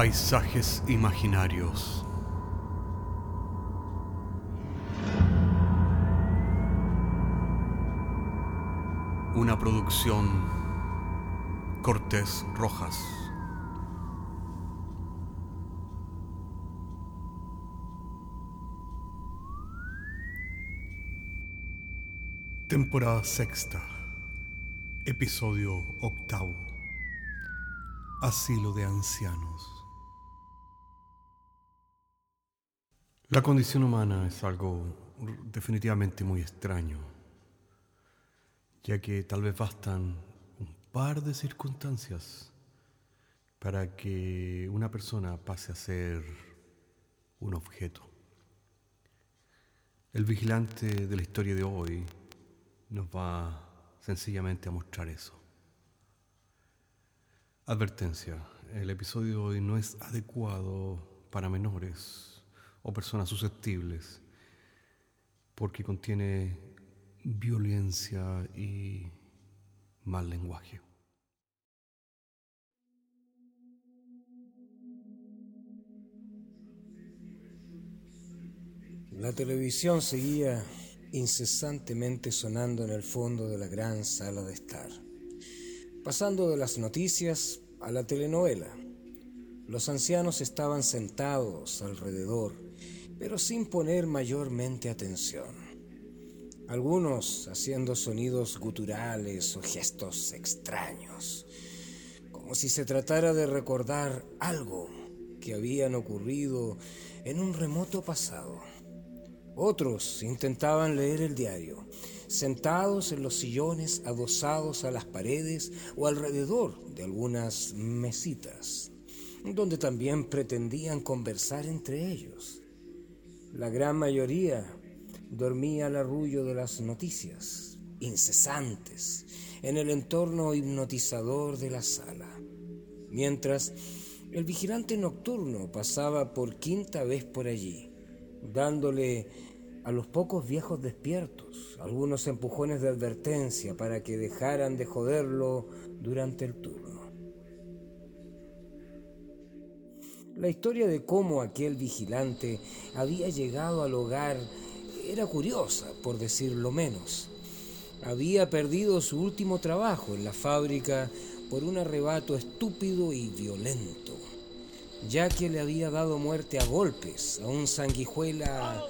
Paisajes imaginarios. Una producción Cortés Rojas. Temporada sexta. Episodio octavo. Asilo de ancianos. La condición humana es algo definitivamente muy extraño, ya que tal vez bastan un par de circunstancias para que una persona pase a ser un objeto. El vigilante de la historia de hoy nos va sencillamente a mostrar eso. Advertencia, el episodio de hoy no es adecuado para menores o personas susceptibles porque contiene violencia y mal lenguaje. La televisión seguía incesantemente sonando en el fondo de la gran sala de estar, pasando de las noticias a la telenovela. Los ancianos estaban sentados alrededor, pero sin poner mayormente atención. Algunos haciendo sonidos guturales o gestos extraños, como si se tratara de recordar algo que habían ocurrido en un remoto pasado. Otros intentaban leer el diario, sentados en los sillones adosados a las paredes o alrededor de algunas mesitas, donde también pretendían conversar entre ellos. La gran mayoría dormía al arrullo de las noticias, incesantes, en el entorno hipnotizador de la sala, mientras el vigilante nocturno pasaba por quinta vez por allí, dándole a los pocos viejos despiertos algunos empujones de advertencia para que dejaran de joderlo durante el turno. La historia de cómo aquel vigilante había llegado al hogar era curiosa, por decirlo menos. Había perdido su último trabajo en la fábrica por un arrebato estúpido y violento, ya que le había dado muerte a golpes a un sanguijuela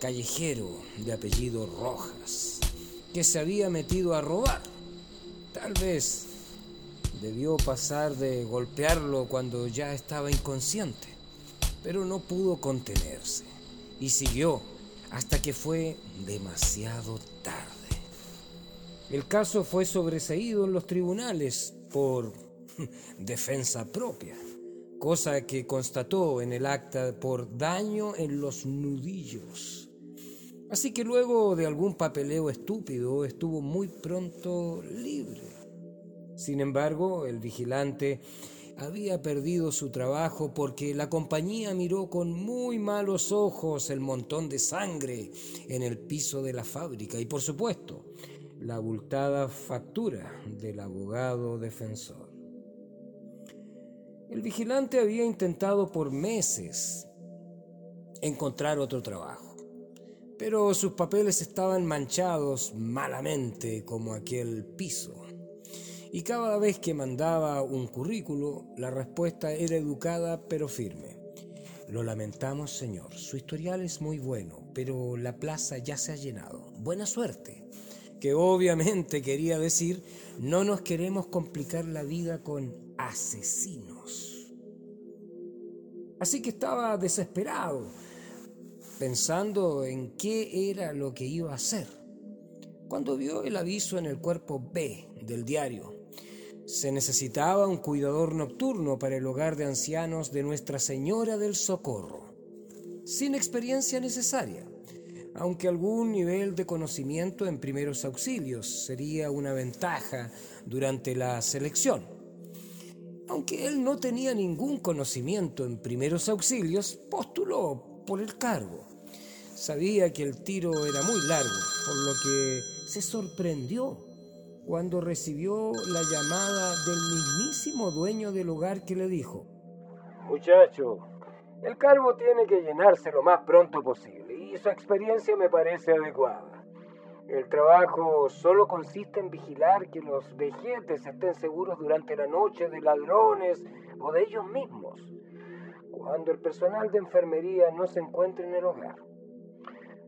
callejero de apellido Rojas, que se había metido a robar. Tal vez debió pasar de golpearlo cuando ya estaba inconsciente, pero no pudo contenerse y siguió hasta que fue demasiado tarde. El caso fue sobreseído en los tribunales por defensa propia, cosa que constató en el acta por daño en los nudillos. Así que luego de algún papeleo estúpido estuvo muy pronto libre. Sin embargo, el vigilante había perdido su trabajo porque la compañía miró con muy malos ojos el montón de sangre en el piso de la fábrica y por supuesto la abultada factura del abogado defensor. El vigilante había intentado por meses encontrar otro trabajo pero sus papeles estaban manchados malamente como aquel piso. Y cada vez que mandaba un currículo, la respuesta era educada pero firme. Lo lamentamos, señor. Su historial es muy bueno, pero la plaza ya se ha llenado. Buena suerte. Que obviamente quería decir, no nos queremos complicar la vida con asesinos. Así que estaba desesperado pensando en qué era lo que iba a hacer, cuando vio el aviso en el cuerpo B del diario. Se necesitaba un cuidador nocturno para el hogar de ancianos de Nuestra Señora del Socorro, sin experiencia necesaria, aunque algún nivel de conocimiento en primeros auxilios sería una ventaja durante la selección. Aunque él no tenía ningún conocimiento en primeros auxilios, postuló por el cargo. Sabía que el tiro era muy largo, por lo que se sorprendió cuando recibió la llamada del mismísimo dueño del hogar que le dijo, Muchacho, el calvo tiene que llenarse lo más pronto posible y su experiencia me parece adecuada. El trabajo solo consiste en vigilar que los vejetes estén seguros durante la noche de ladrones o de ellos mismos, cuando el personal de enfermería no se encuentre en el hogar.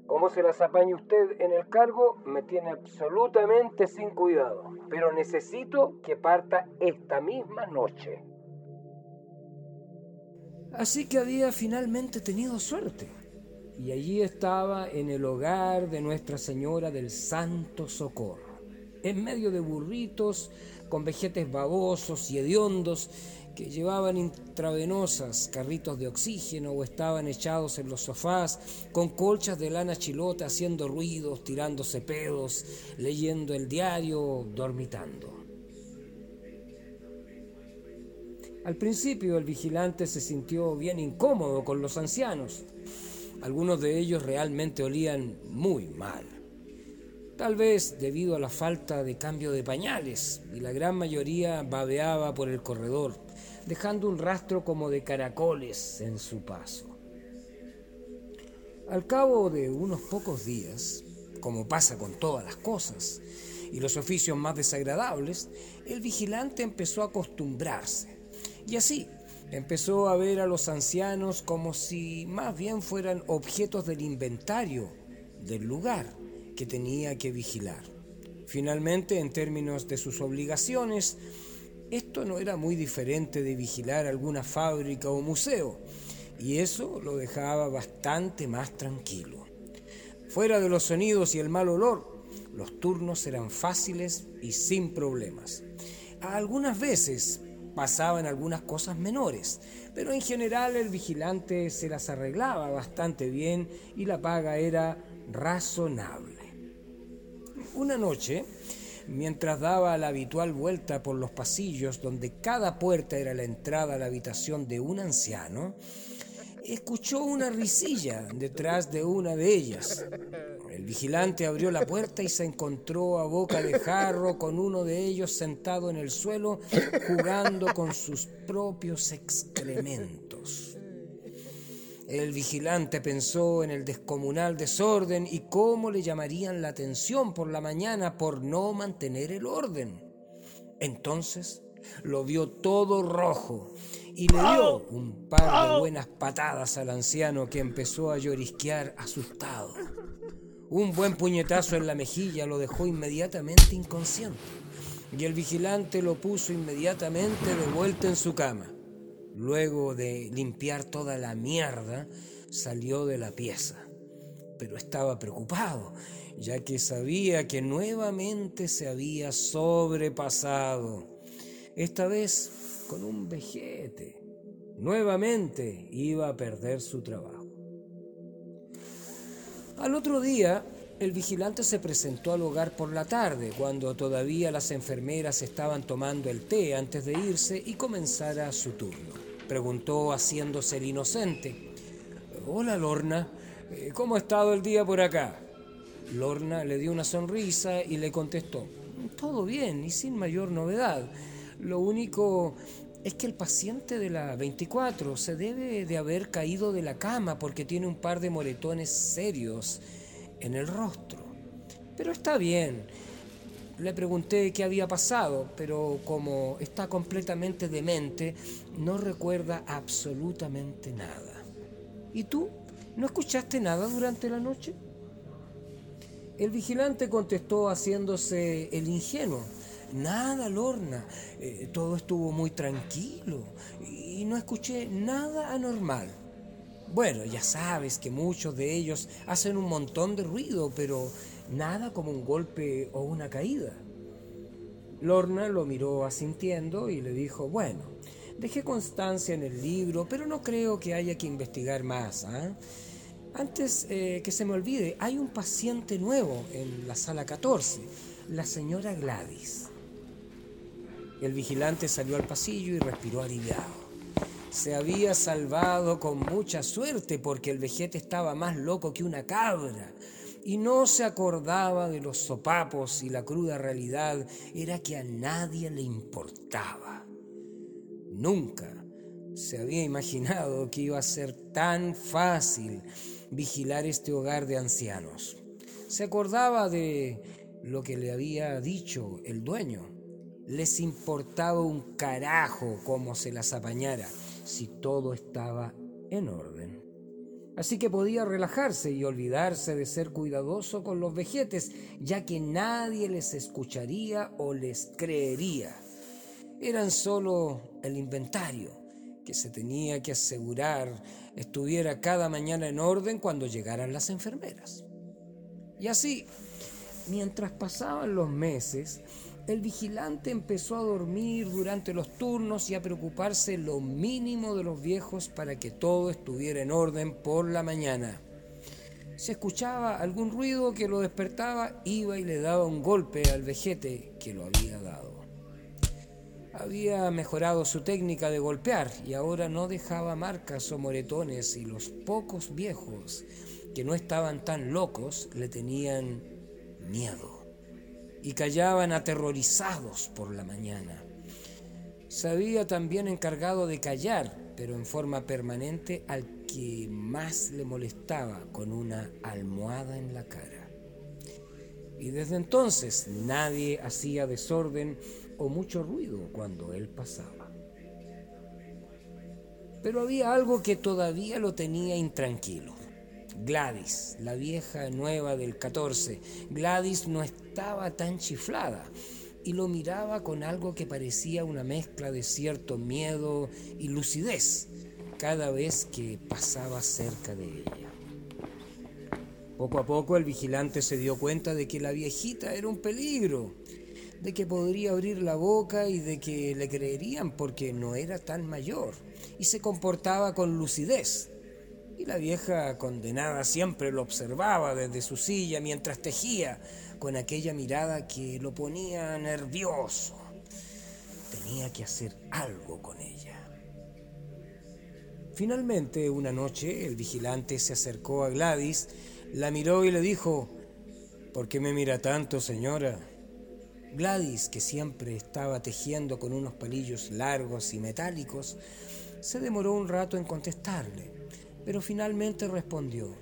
Cómo se las apañe usted en el cargo me tiene absolutamente sin cuidado, pero necesito que parta esta misma noche. Así que había finalmente tenido suerte. Y allí estaba en el hogar de Nuestra Señora del Santo Socorro, en medio de burritos con vejetes babosos y hediondos que llevaban intravenosas, carritos de oxígeno o estaban echados en los sofás con colchas de lana chilota haciendo ruidos, tirándose pedos, leyendo el diario, dormitando. Al principio el vigilante se sintió bien incómodo con los ancianos. Algunos de ellos realmente olían muy mal. Tal vez debido a la falta de cambio de pañales, y la gran mayoría babeaba por el corredor, dejando un rastro como de caracoles en su paso. Al cabo de unos pocos días, como pasa con todas las cosas y los oficios más desagradables, el vigilante empezó a acostumbrarse. Y así empezó a ver a los ancianos como si más bien fueran objetos del inventario del lugar que tenía que vigilar. Finalmente, en términos de sus obligaciones, esto no era muy diferente de vigilar alguna fábrica o museo, y eso lo dejaba bastante más tranquilo. Fuera de los sonidos y el mal olor, los turnos eran fáciles y sin problemas. Algunas veces pasaban algunas cosas menores, pero en general el vigilante se las arreglaba bastante bien y la paga era razonable. Una noche, mientras daba la habitual vuelta por los pasillos donde cada puerta era la entrada a la habitación de un anciano, escuchó una risilla detrás de una de ellas. El vigilante abrió la puerta y se encontró a boca de jarro con uno de ellos sentado en el suelo jugando con sus propios excrementos. El vigilante pensó en el descomunal desorden y cómo le llamarían la atención por la mañana por no mantener el orden. Entonces lo vio todo rojo y le dio un par de buenas patadas al anciano que empezó a llorisquear asustado. Un buen puñetazo en la mejilla lo dejó inmediatamente inconsciente y el vigilante lo puso inmediatamente de vuelta en su cama. Luego de limpiar toda la mierda, salió de la pieza. Pero estaba preocupado, ya que sabía que nuevamente se había sobrepasado. Esta vez con un vejete. Nuevamente iba a perder su trabajo. Al otro día, el vigilante se presentó al hogar por la tarde, cuando todavía las enfermeras estaban tomando el té antes de irse y comenzara su turno. Preguntó haciéndose el inocente. Hola Lorna, eh, ¿cómo ha estado el día por acá? Lorna le dio una sonrisa y le contestó, todo bien y sin mayor novedad. Lo único es que el paciente de la 24 se debe de haber caído de la cama porque tiene un par de moretones serios en el rostro. Pero está bien. Le pregunté qué había pasado, pero como está completamente demente, no recuerda absolutamente nada. ¿Y tú? ¿No escuchaste nada durante la noche? El vigilante contestó haciéndose el ingenuo. Nada, Lorna. Eh, todo estuvo muy tranquilo y no escuché nada anormal. Bueno, ya sabes que muchos de ellos hacen un montón de ruido, pero nada como un golpe o una caída. Lorna lo miró asintiendo y le dijo, bueno, dejé constancia en el libro, pero no creo que haya que investigar más. ¿ah? Antes eh, que se me olvide, hay un paciente nuevo en la sala 14, la señora Gladys. El vigilante salió al pasillo y respiró aliviado se había salvado con mucha suerte porque el vejete estaba más loco que una cabra y no se acordaba de los sopapos y la cruda realidad era que a nadie le importaba. Nunca se había imaginado que iba a ser tan fácil vigilar este hogar de ancianos. Se acordaba de lo que le había dicho el dueño. Les importaba un carajo cómo se las apañara si todo estaba en orden. Así que podía relajarse y olvidarse de ser cuidadoso con los vejetes, ya que nadie les escucharía o les creería. Eran solo el inventario que se tenía que asegurar estuviera cada mañana en orden cuando llegaran las enfermeras. Y así, mientras pasaban los meses, el vigilante empezó a dormir durante los turnos y a preocuparse lo mínimo de los viejos para que todo estuviera en orden por la mañana. Si escuchaba algún ruido que lo despertaba, iba y le daba un golpe al vejete que lo había dado. Había mejorado su técnica de golpear y ahora no dejaba marcas o moretones y los pocos viejos que no estaban tan locos le tenían miedo y callaban aterrorizados por la mañana. Se había también encargado de callar, pero en forma permanente, al que más le molestaba con una almohada en la cara. Y desde entonces nadie hacía desorden o mucho ruido cuando él pasaba. Pero había algo que todavía lo tenía intranquilo. Gladys, la vieja nueva del 14. Gladys no estaba tan chiflada y lo miraba con algo que parecía una mezcla de cierto miedo y lucidez cada vez que pasaba cerca de ella. Poco a poco el vigilante se dio cuenta de que la viejita era un peligro, de que podría abrir la boca y de que le creerían porque no era tan mayor y se comportaba con lucidez y la vieja condenada siempre lo observaba desde su silla mientras tejía, con aquella mirada que lo ponía nervioso. Tenía que hacer algo con ella. Finalmente, una noche, el vigilante se acercó a Gladys, la miró y le dijo, ¿Por qué me mira tanto, señora? Gladys, que siempre estaba tejiendo con unos palillos largos y metálicos, se demoró un rato en contestarle pero finalmente respondió,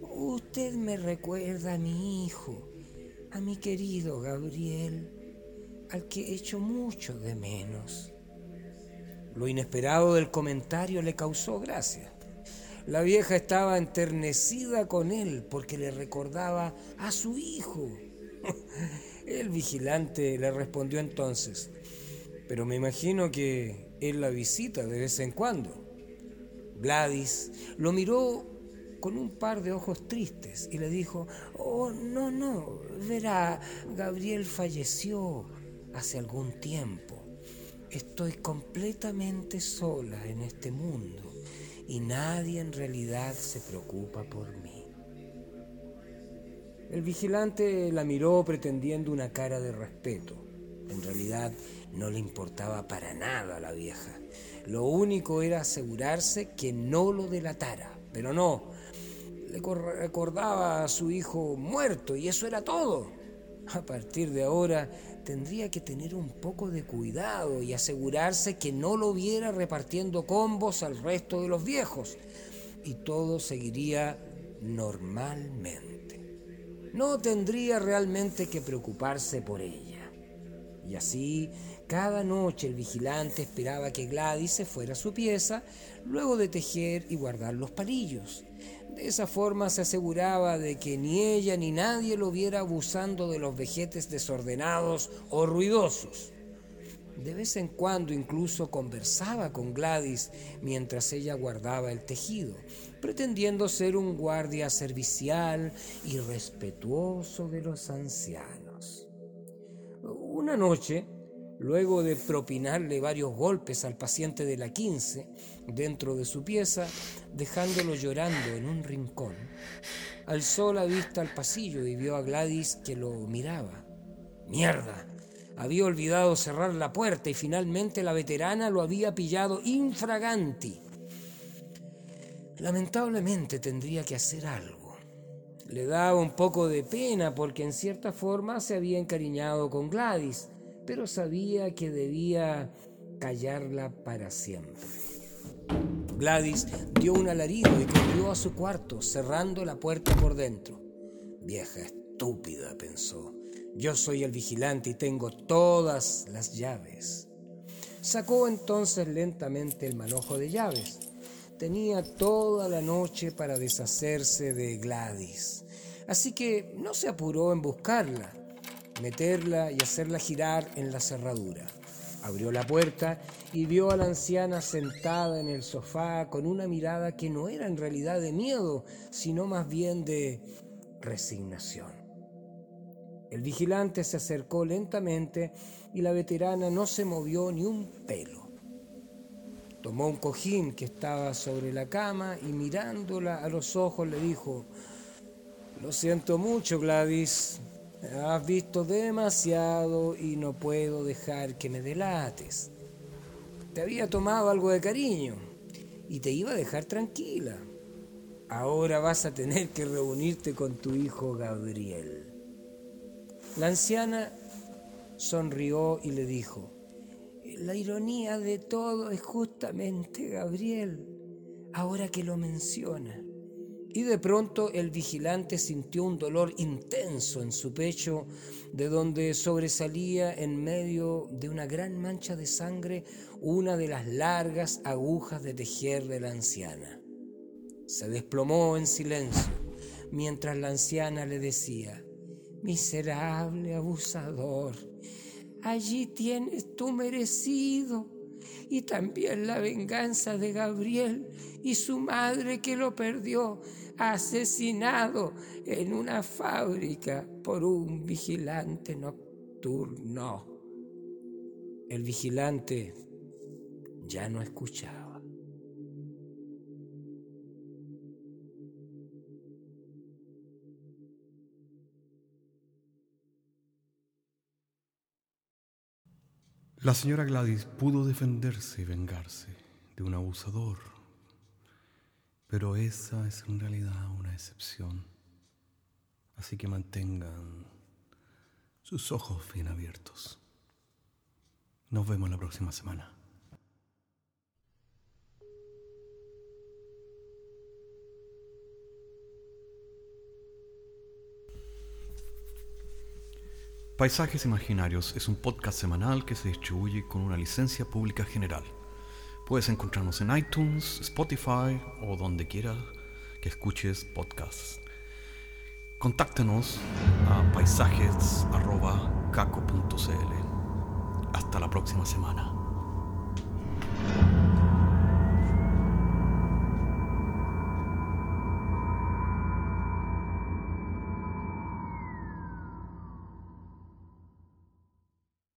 usted me recuerda a mi hijo, a mi querido Gabriel, al que echo mucho de menos. Lo inesperado del comentario le causó gracia. La vieja estaba enternecida con él porque le recordaba a su hijo. El vigilante le respondió entonces, pero me imagino que él la visita de vez en cuando. Gladys lo miró con un par de ojos tristes y le dijo, oh, no, no, verá, Gabriel falleció hace algún tiempo. Estoy completamente sola en este mundo y nadie en realidad se preocupa por mí. El vigilante la miró pretendiendo una cara de respeto. En realidad no le importaba para nada a la vieja. Lo único era asegurarse que no lo delatara, pero no. Le recordaba a su hijo muerto y eso era todo. A partir de ahora tendría que tener un poco de cuidado y asegurarse que no lo viera repartiendo combos al resto de los viejos y todo seguiría normalmente. No tendría realmente que preocuparse por ella. Y así cada noche el vigilante esperaba que Gladys se fuera a su pieza, luego de tejer y guardar los palillos. De esa forma se aseguraba de que ni ella ni nadie lo viera abusando de los vejetes desordenados o ruidosos. De vez en cuando incluso conversaba con Gladys mientras ella guardaba el tejido, pretendiendo ser un guardia servicial y respetuoso de los ancianos. Una noche, Luego de propinarle varios golpes al paciente de la 15 dentro de su pieza, dejándolo llorando en un rincón, alzó la vista al pasillo y vio a Gladys que lo miraba. ¡Mierda! Había olvidado cerrar la puerta y finalmente la veterana lo había pillado infraganti. Lamentablemente tendría que hacer algo. Le daba un poco de pena porque en cierta forma se había encariñado con Gladys pero sabía que debía callarla para siempre. Gladys dio un alarido y corrió a su cuarto, cerrando la puerta por dentro. Vieja estúpida, pensó. Yo soy el vigilante y tengo todas las llaves. Sacó entonces lentamente el manojo de llaves. Tenía toda la noche para deshacerse de Gladys, así que no se apuró en buscarla, meterla y hacerla girar en la cerradura. Abrió la puerta y vio a la anciana sentada en el sofá con una mirada que no era en realidad de miedo, sino más bien de resignación. El vigilante se acercó lentamente y la veterana no se movió ni un pelo. Tomó un cojín que estaba sobre la cama y mirándola a los ojos le dijo, Lo siento mucho, Gladys, Has visto demasiado y no puedo dejar que me delates. Te había tomado algo de cariño y te iba a dejar tranquila. Ahora vas a tener que reunirte con tu hijo Gabriel. La anciana sonrió y le dijo, la ironía de todo es justamente Gabriel, ahora que lo menciona. Y de pronto el vigilante sintió un dolor intenso en su pecho, de donde sobresalía en medio de una gran mancha de sangre una de las largas agujas de tejer de la anciana. Se desplomó en silencio, mientras la anciana le decía, Miserable abusador, allí tienes tu merecido y también la venganza de Gabriel y su madre que lo perdió asesinado en una fábrica por un vigilante nocturno. El vigilante ya no escuchaba. La señora Gladys pudo defenderse y vengarse de un abusador, pero esa es en realidad una excepción. Así que mantengan sus ojos bien abiertos. Nos vemos la próxima semana. Paisajes Imaginarios es un podcast semanal que se distribuye con una licencia pública general. Puedes encontrarnos en iTunes, Spotify o donde quieras que escuches podcasts. Contáctanos a paisajes.caco.cl. Hasta la próxima semana.